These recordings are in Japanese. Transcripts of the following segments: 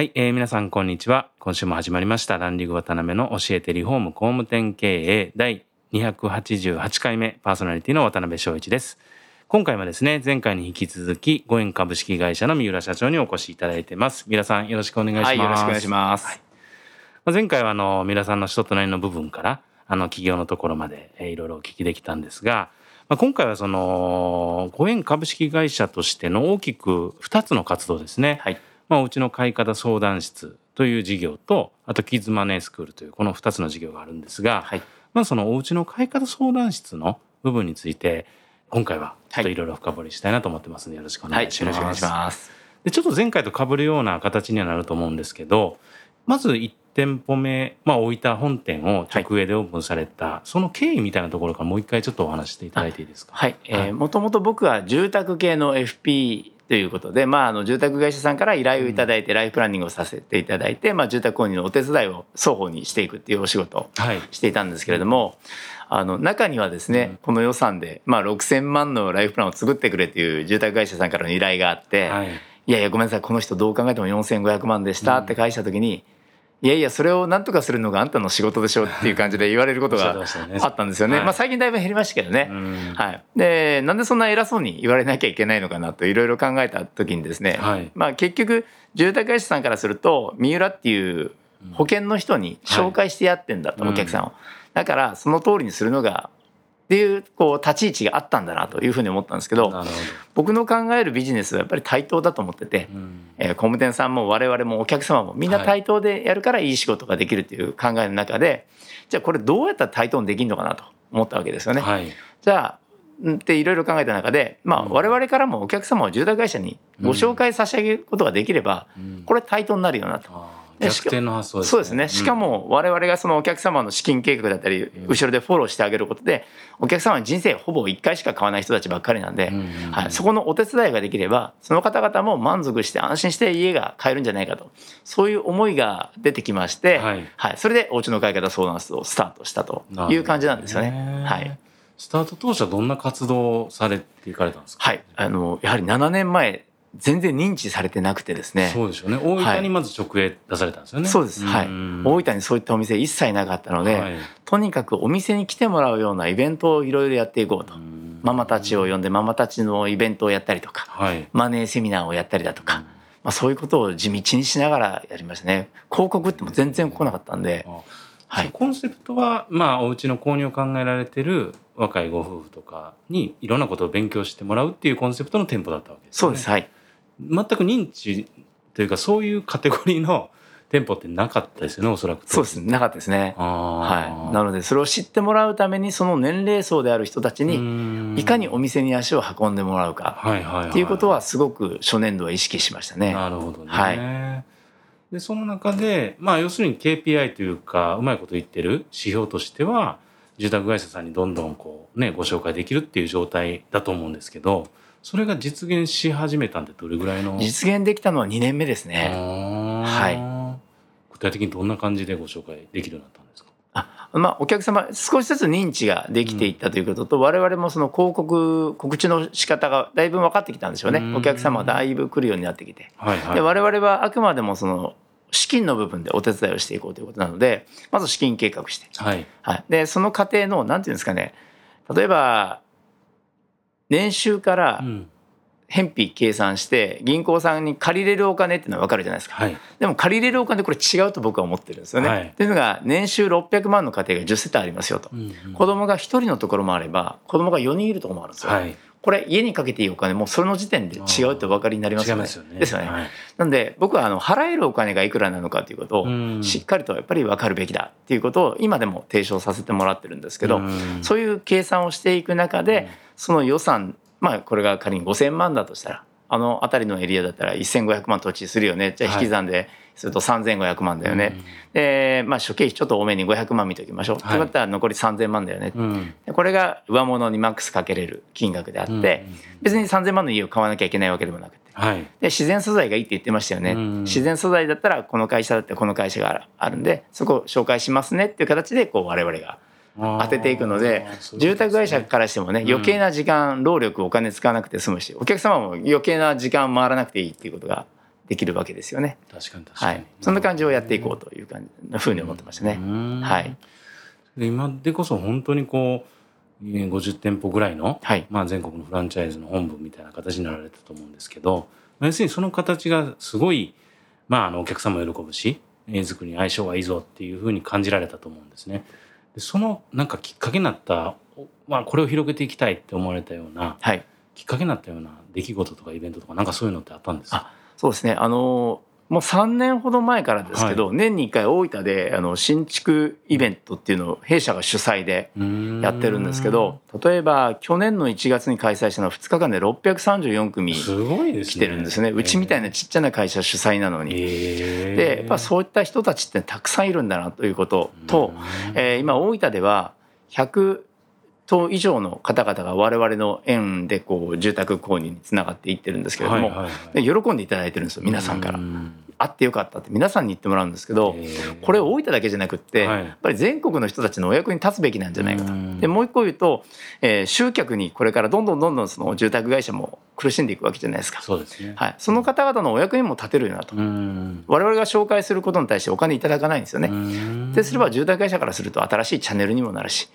はい、えー、皆さんこんにちは。今週も始まりました。ランディング渡辺の教えてリフォーム工務店経営。第288回目。パーソナリティの渡辺翔一です。今回もですね前回に引き続きご縁株式会社の三浦社長にお越しいただいてます。三浦さんよろしくお願いします、はい、よろしくお願いします、はい。前回はあの三浦さんの人となりの部分からあの企業のところまで、えー、いろいろお聞きできたんですが、まあ、今回はそのご縁株式会社としての大きく2つの活動ですね、はいまあ、うちの買い方相談室という事業とあとキッズマネースクールというこの2つの事業があるんですが、はい、まあ、そのおうちの買い方相談室の部分について今回はちょっといろいろ深掘りしたいなと思ってますのでよろしくお願いします。はい、よろしくお願いします。でちょっと前回と被るような形にはなると思うんですけどまず1店舗目、まあ、大分本店を直営でオープンされた、はい、その経緯みたいなところからもう一回ちょっとお話していただいていいですか？はい、えー、もともと僕は住宅系の FP ということで、まあ、あの住宅会社さんから依頼をいただいて、ライフプランニングをさせていただいて、まあ、住宅購入のお手伝いを双方にしていくっていうお仕事をしていたんですけれども、あの中にはですね、この予算で、まあ、6,000万のライフプランを作ってくれっていう住宅会社さんからの依頼があって、はい、いやいやごめんなさいこの人どう考えても4,500万でしたって返した時に、いやいやそれを何とかするのがあんたの仕事でしょっていう感じで言われることが あったんですよね。まあ最近だいぶ減りましたけどね。はい。でなんでそんな偉そうに言われなきゃいけないのかなといろいろ考えた時にですね、はい、まあ結局住宅会社さんからすると三浦っていう保険の人に紹介してやってんだと、お客さんを。だからその通りにするのがっていうこう立ち位置があったんだなというふうに思ったんですけど僕の考えるビジネスはやっぱり対等だと思ってて、うん、えー、工務店さんも我々もお客様もみんな対等でやるからいい仕事ができるっていう考えの中で、はい、じゃあこれどうやったら対等にできるのかなと思ったわけですよね。はい、じゃあっていろいろ考えた中で、まあ、我々からもお客様を住宅会社にご紹介差し上げることができれば、これ対等になるよなと。逆転の発想ですね。そうですね。しかも我々がそのお客様の資金計画だったり、後ろでフォローしてあげることで、お客様は人生ほぼ1回しか買わない人たちばっかりなんで、はい、そこのお手伝いができれば、その方々も満足して安心して家が買えるんじゃないかと、そういう思いが出てきまして、はい、はい、それでお家の買い方相談室をスタートしたという感じなんですよね。はい。スタート当初はどんな活動をされていかれたんですか？はい。あの、やはり7年前全然認知されてなくてですね。そうでしょうね。大分にまず直営出されたんですよね。はい、そうです。はい。大分にそういったお店一切なかったので、はい、とにかくお店に来てもらうようなイベントをいろいろやっていこうと。ママたちを呼んでママたちのイベントをやったりとか、はい、マネーセミナーをやったりだとか、まあ、そういうことを地道にしながらやりましたね。広告っても全然来なかったんで。はい、コンセプトは、まあ、お家の購入を考えられてる若いご夫婦とかにいろんなことを勉強してもらうっていうコンセプトの店舗だったわけですね。そうです。はい。全く認知というかそういうカテゴリーの店舗ってなかったですよねおそらく。そうですなかったですね。はい。なのでそれを知ってもらうためにその年齢層である人たちにいかにお店に足を運んでもらうか。っていうことはすごく初年度は意識しましたね。なるほどね、はい。でその中でまあ要するに KPI というかうまいこと言ってる指標としては住宅会社さんにどんどんこうねご紹介できるっていう状態だと思うんですけどそれが実現し始めたんでどれぐらいの？実現できたのは2年目ですね。はい。具体的にどんな感じでご紹介できるようになったんですか？あまあ、お客様少しずつ認知ができていったということと、うん、我々もその広告告知の仕方がだいぶ分かってきたんでしょうね。お客様だいぶ来るようになってきて、はいはい、で我々はあくまでもその資金の部分でお手伝いをしていこうということなのでまず資金計画して、はい。はい、でその過程のなんていうんですかね。例えば年収から返費計算して銀行さんに借りれるお金っていうのは分かるじゃないですか、はい、でも借りれるお金これ違うと僕は思ってるんですよね。はい、というのが年収600万の家庭が10世帯ありますよと、うんうん、子供が1人のところもあれば子供が4人いるところもあるんですよ。はいこれ家にかけていいお金もその時点で違うってお分かりになりますよね。よね。ですよね。はい、なんで僕はあの払えるお金がいくらなのかということをしっかりとやっぱり分かるべきだっていうことを今でも提唱させてもらってるんですけどそういう計算をしていく中でその予算まあこれが仮に5,000万だとしたらあの辺りのエリアだったら1500万土地するよね。じゃあ引き算ですると3500万だよね、はい、で、まあ、諸経費ちょっと多めに500万見ておきましょう、はい、といったら残り3000万だよね、うん、これが上物にマックスかけれる金額であって、うん、別に3000万の家を買わなきゃいけないわけでもなくて、はい、で自然素材がいいって言ってましたよね、うん、自然素材だったらこの会社だってこの会社があるんでそこを紹介しますねっていう形でこう我々が当てていくので住宅会社からしてもね余計な時間労力お金使わなくて済むしお客様も余計な時間回らなくていいっていうことができるわけですよね。確かに確かに、はい、そんな感じをやっていこうという感じふうに思ってましたね。はい、で今でこそ本当にこう50店舗ぐらいの、はい、まあ、全国のフランチャイズの本部みたいな形になられたと思うんですけど要するにその形がすごい、まあ、あのお客様喜ぶし絵作りに相性がいいぞっていうふうに感じられたと思うんですね。でそのなんかきっかけになった、まあ、これを広げていきたいって思われたような、はい、きっかけになったような出来事とかイベントとかなんかそういうのってあったんですか？そうですね。あのもう3年ほど前からですけど、はい、年に1回大分であの新築イベントっていうのを弊社が主催でやってるんですけど例えば去年の1月に開催したのは2日間で634組来てるんですね、ね、うちみたいなちっちゃな会社主催なのに。でやっぱそういった人たちってたくさんいるんだなということと、えー、今大分では100棟以上の方々が我々の園でこう住宅購入につながっていってるんですけれども、はいはいはい、喜んでいただいてるんですよ皆さんから。あってよかったって皆さんに言ってもらうんですけどこれ大分だけじゃなくって、やっぱり全国の人たちのお役に立つべきなんじゃないかと。でもう一個言うと、えー、集客にこれからどんどんどんどんその住宅会社も苦しんでいくわけじゃないですか。そうですねはい、その方々のお役にも立てるようなと我々が紹介することに対してお金いただかないんですよね。ですれば住宅会社からすると新しいチャンネルにもなるし。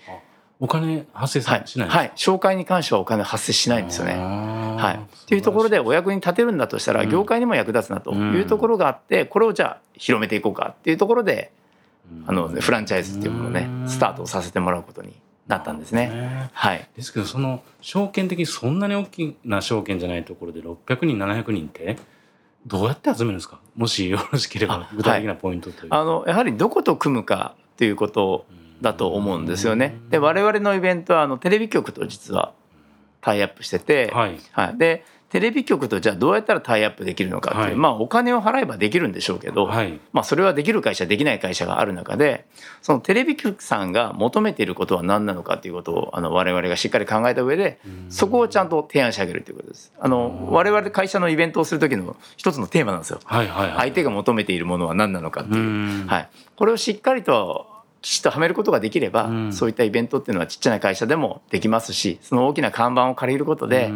お金発生しない、はい、はい、紹介に関してはお金発生しないんですよね。はい、っていうところでお役に立てるんだとしたら業界にも役立つなと。いうところがあってこれをじゃあ広めていこうかっていうところであのフランチャイズっていうものをねスタートさせてもらうことになったんですね。はい、ですけどその証券的にそんなに大きな証券じゃないところで600人700人ってどうやって集めるんですか？もしよろしければ具体的なポイントという、はい、あのやはりどこと組むかということだと思うんですよね。で我々のイベントはあのテレビ局と実はタイアップしてて、はい、はい、でテレビ局とじゃあどうやったらタイアップできるのかっていう、はい、まあお金を払えばできるんでしょうけど、はい、まあそれはできる会社できない会社がある中でそのテレビ局さんが求めていることは何なのかっていうことをあの我々がしっかり考えた上でそこをちゃんと提案してあげるということです。あの我々会社のイベントをする時の一つのテーマなんですよ。はいはいはい、相手が求めているものは何なのかっていう。はい、これをしっかりときちっとはめることができれば、うん、そういったイベントっていうのはちっちゃな会社でもできますしその大きな看板を借りることで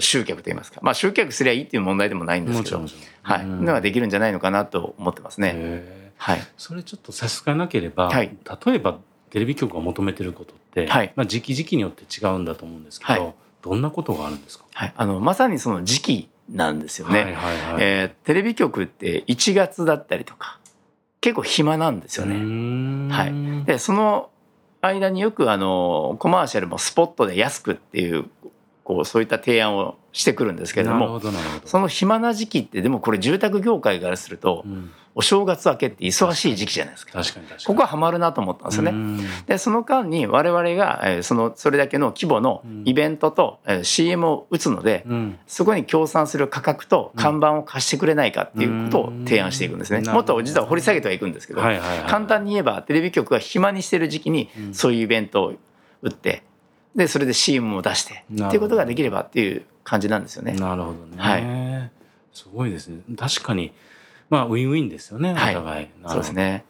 集客といいますか、まあ、集客すりゃいいっていう問題でもないんですけど、はい、のができるんじゃないのかなと思ってますね。はい、それちょっと差し支えなければ、はい、例えばテレビ局が求めてることって、はい、まあ、時期時期によって違うんだと思うんですけど、はい、どんなことがあるんですか、はい、あのまさにその時期なんですよね、はいはいはい、えー、テレビ局って1月だったりとか結構暇なんですよね。はい、でその間によくあのコマーシャルもスポットで安くっていうこうそういった提案をしてくるんですけれどもその暇な時期ってでもこれ住宅業界からすると、うん。お正月明けって忙しい時期じゃないですか。ここはハマるなと思ったんですよね。でその間に我々が、えー、そのそれだけの規模のイベントと、えー、CM を打つので、うん、そこに協賛する価格と看板を貸してくれないかっていうことを提案していくんですね。もっと実は掘り下げてはいくんですけど、簡単に言えばテレビ局が暇にしてる時期にそういうイベントを打ってでそれで CM を出してっていうことができればっていう感じなんですよね。なるほどね。はい。すごいですね。確かにまあウィンウィンですよねお互い、はい、そうですね。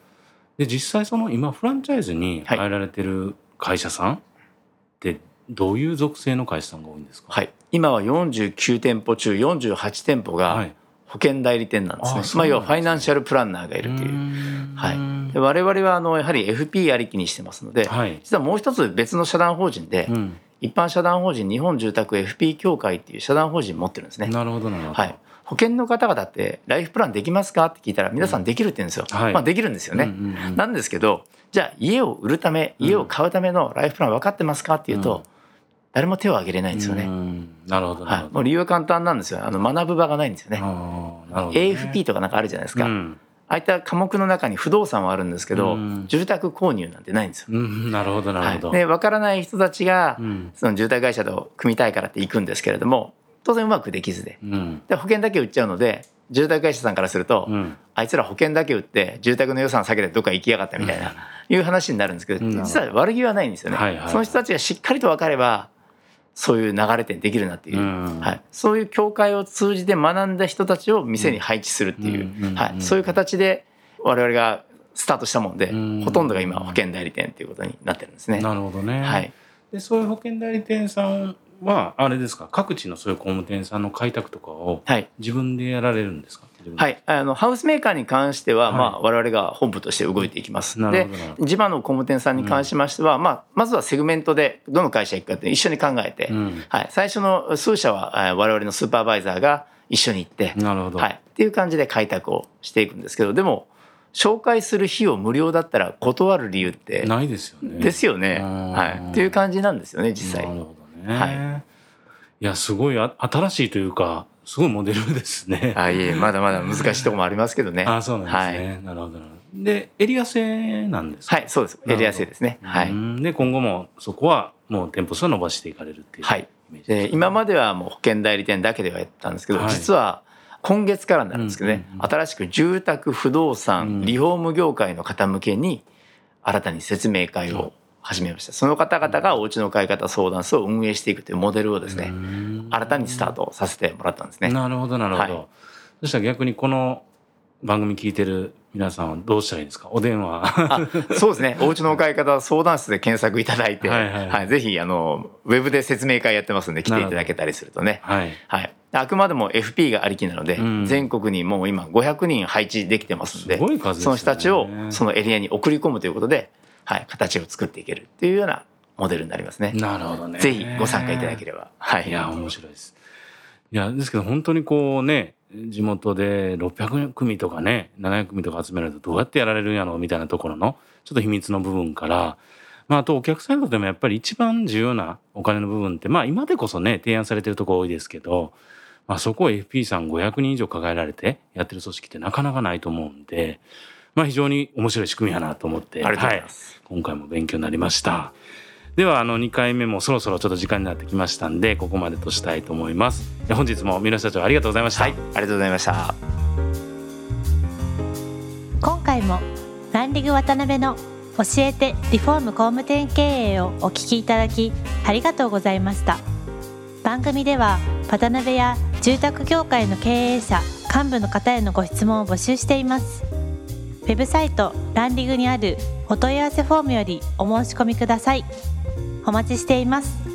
で実際その今フランチャイズに入られてる会社さんってどういう属性の会社さんが多いんですか、はい、今は49店舗中48店舗が保険代理店なんですね、はい、まあ、要はファイナンシャルプランナーがいるという。はい、で我々はあのやはり FP ありきにしてますので、はい、実はもう一つ別の社団法人で、うん、一般社団法人日本住宅 FP 協会っていう社団法人持ってるんですね。なるほどなるほど。はい。保険の方々ってライフプランできますかって聞いたら皆さんできるって言うんですよ。はい、まあできるんですよね。うんうんうん、なんですけどじゃあ家を売るため家を買うためのライフプラン分かってますかっていうと、うん、誰も手を挙げれないんですよね。なるほど、はい、もう理由は簡単なんですよ。あの学ぶ場がないんですよね。ね。AFP とかなんかあるじゃないですか。うん。ああいった科目の中に不動産はあるんですけど、うん、住宅購入なんてないんですよ。うん、なるほどなるほど。はい、で分からない人たちが、その住宅会社と組みたいからって行くんですけれども当然うまくできずで,、で保険だけ売っちゃうので住宅会社さんからすると、うん、あいつら保険だけ売って住宅の予算下げてどっか行きやがったみたいな、いう話になるんですけど、実は悪気はないんですよね、はいはい、その人たちがしっかりと分かればそういう流れ点できるなっていう、はい、そういう教会を通じて学んだ人たちを店に配置するっていう、はい、そういう形で我々がスタートしたもんで、ほとんどが今保険代理店っていうことになってるんですね。なるほどね、はい、でそういう保険代理店さんはあれですか？各地のそういう工務店さんの開拓とかを自分でやられるんですか、はい、あのハウスメーカーに関しては、はい、まあ、我々が本部として動いていきます。で地場の工務店さんに関しましては、うん、まあ、まずはセグメントでどの会社行くかって一緒に考えて、うん、はい、最初の数社は我々のスーパーバイザーが一緒に行ってなるほど、はい、っていう感じで開拓をしていくんですけどでも紹介する費用無料だったら断る理由ってないですよね。ですよね。はい。っていう感じなんですよね実際。なるほどね。はい。いやすごいあ新しいというかすごいモデルですね。あいえまだまだ難しいところもありますけどね。あそうなんですね。はい、なるほどでエリア製なんですはいそうですエリア製ですね。はい。で今後もそこはもう店舗数を伸ばしていかれるっていう。はい。で今まではもう保険代理店だけではやったんですけど、はい、実は今月からなんですけどね、うんうんうん、新しく住宅不動産リフォーム業界の方向けに新たに説明会を始めました。その方々がお家の買い方相談室を運営していくというモデルをですね、新たにスタートさせてもらったんですね。なるほどなるほど。はい、そしたら逆にこの番組聞いてる皆さんはどうしたらいいですか？お電話。そうですね。お家の買い方相談室で検索いただいてはい、はい、ぜひあのウェブで説明会やってますんで来ていただけたりするとね。はい、はい、あくまでも FP がありきなので、うん、全国にもう今500人配置できてますんで、ね、その人たちをそのエリアに送り込むということで、はい、形を作っていけるっていうようなモデルになりますね。なるほどね。ぜひご参加いただければ。はい。いや面白いです。いやですけど本当にこうね地元で600組とかね700組とか集めるとどうやってやられるんやろみたいなところのちょっと秘密の部分から、まあ、あとお客さんにとってもやっぱり一番重要なお金の部分ってまあ今でこそね提案されてるとこ多いですけど、まあ、そこを FP さん500人以上抱えられてやってる組織ってなかなかないと思うんで、まあ、非常に面白い仕組みやなと思ってはい、今回も勉強になりました。ではあの2回目もそろそろちょっと時間になってきましたんでここまでとしたいと思います。本日も三浦社長ありがとうございました、はい、ありがとうございました。今回もランディング渡辺の教えてリフォーム工務店経営をお聞きいただきありがとうございました。番組では渡辺や住宅業界の経営者幹部の方へのご質問を募集していますウェブサイトランディングにあるお問い合わせフォームよりお申し込みください。お待ちしています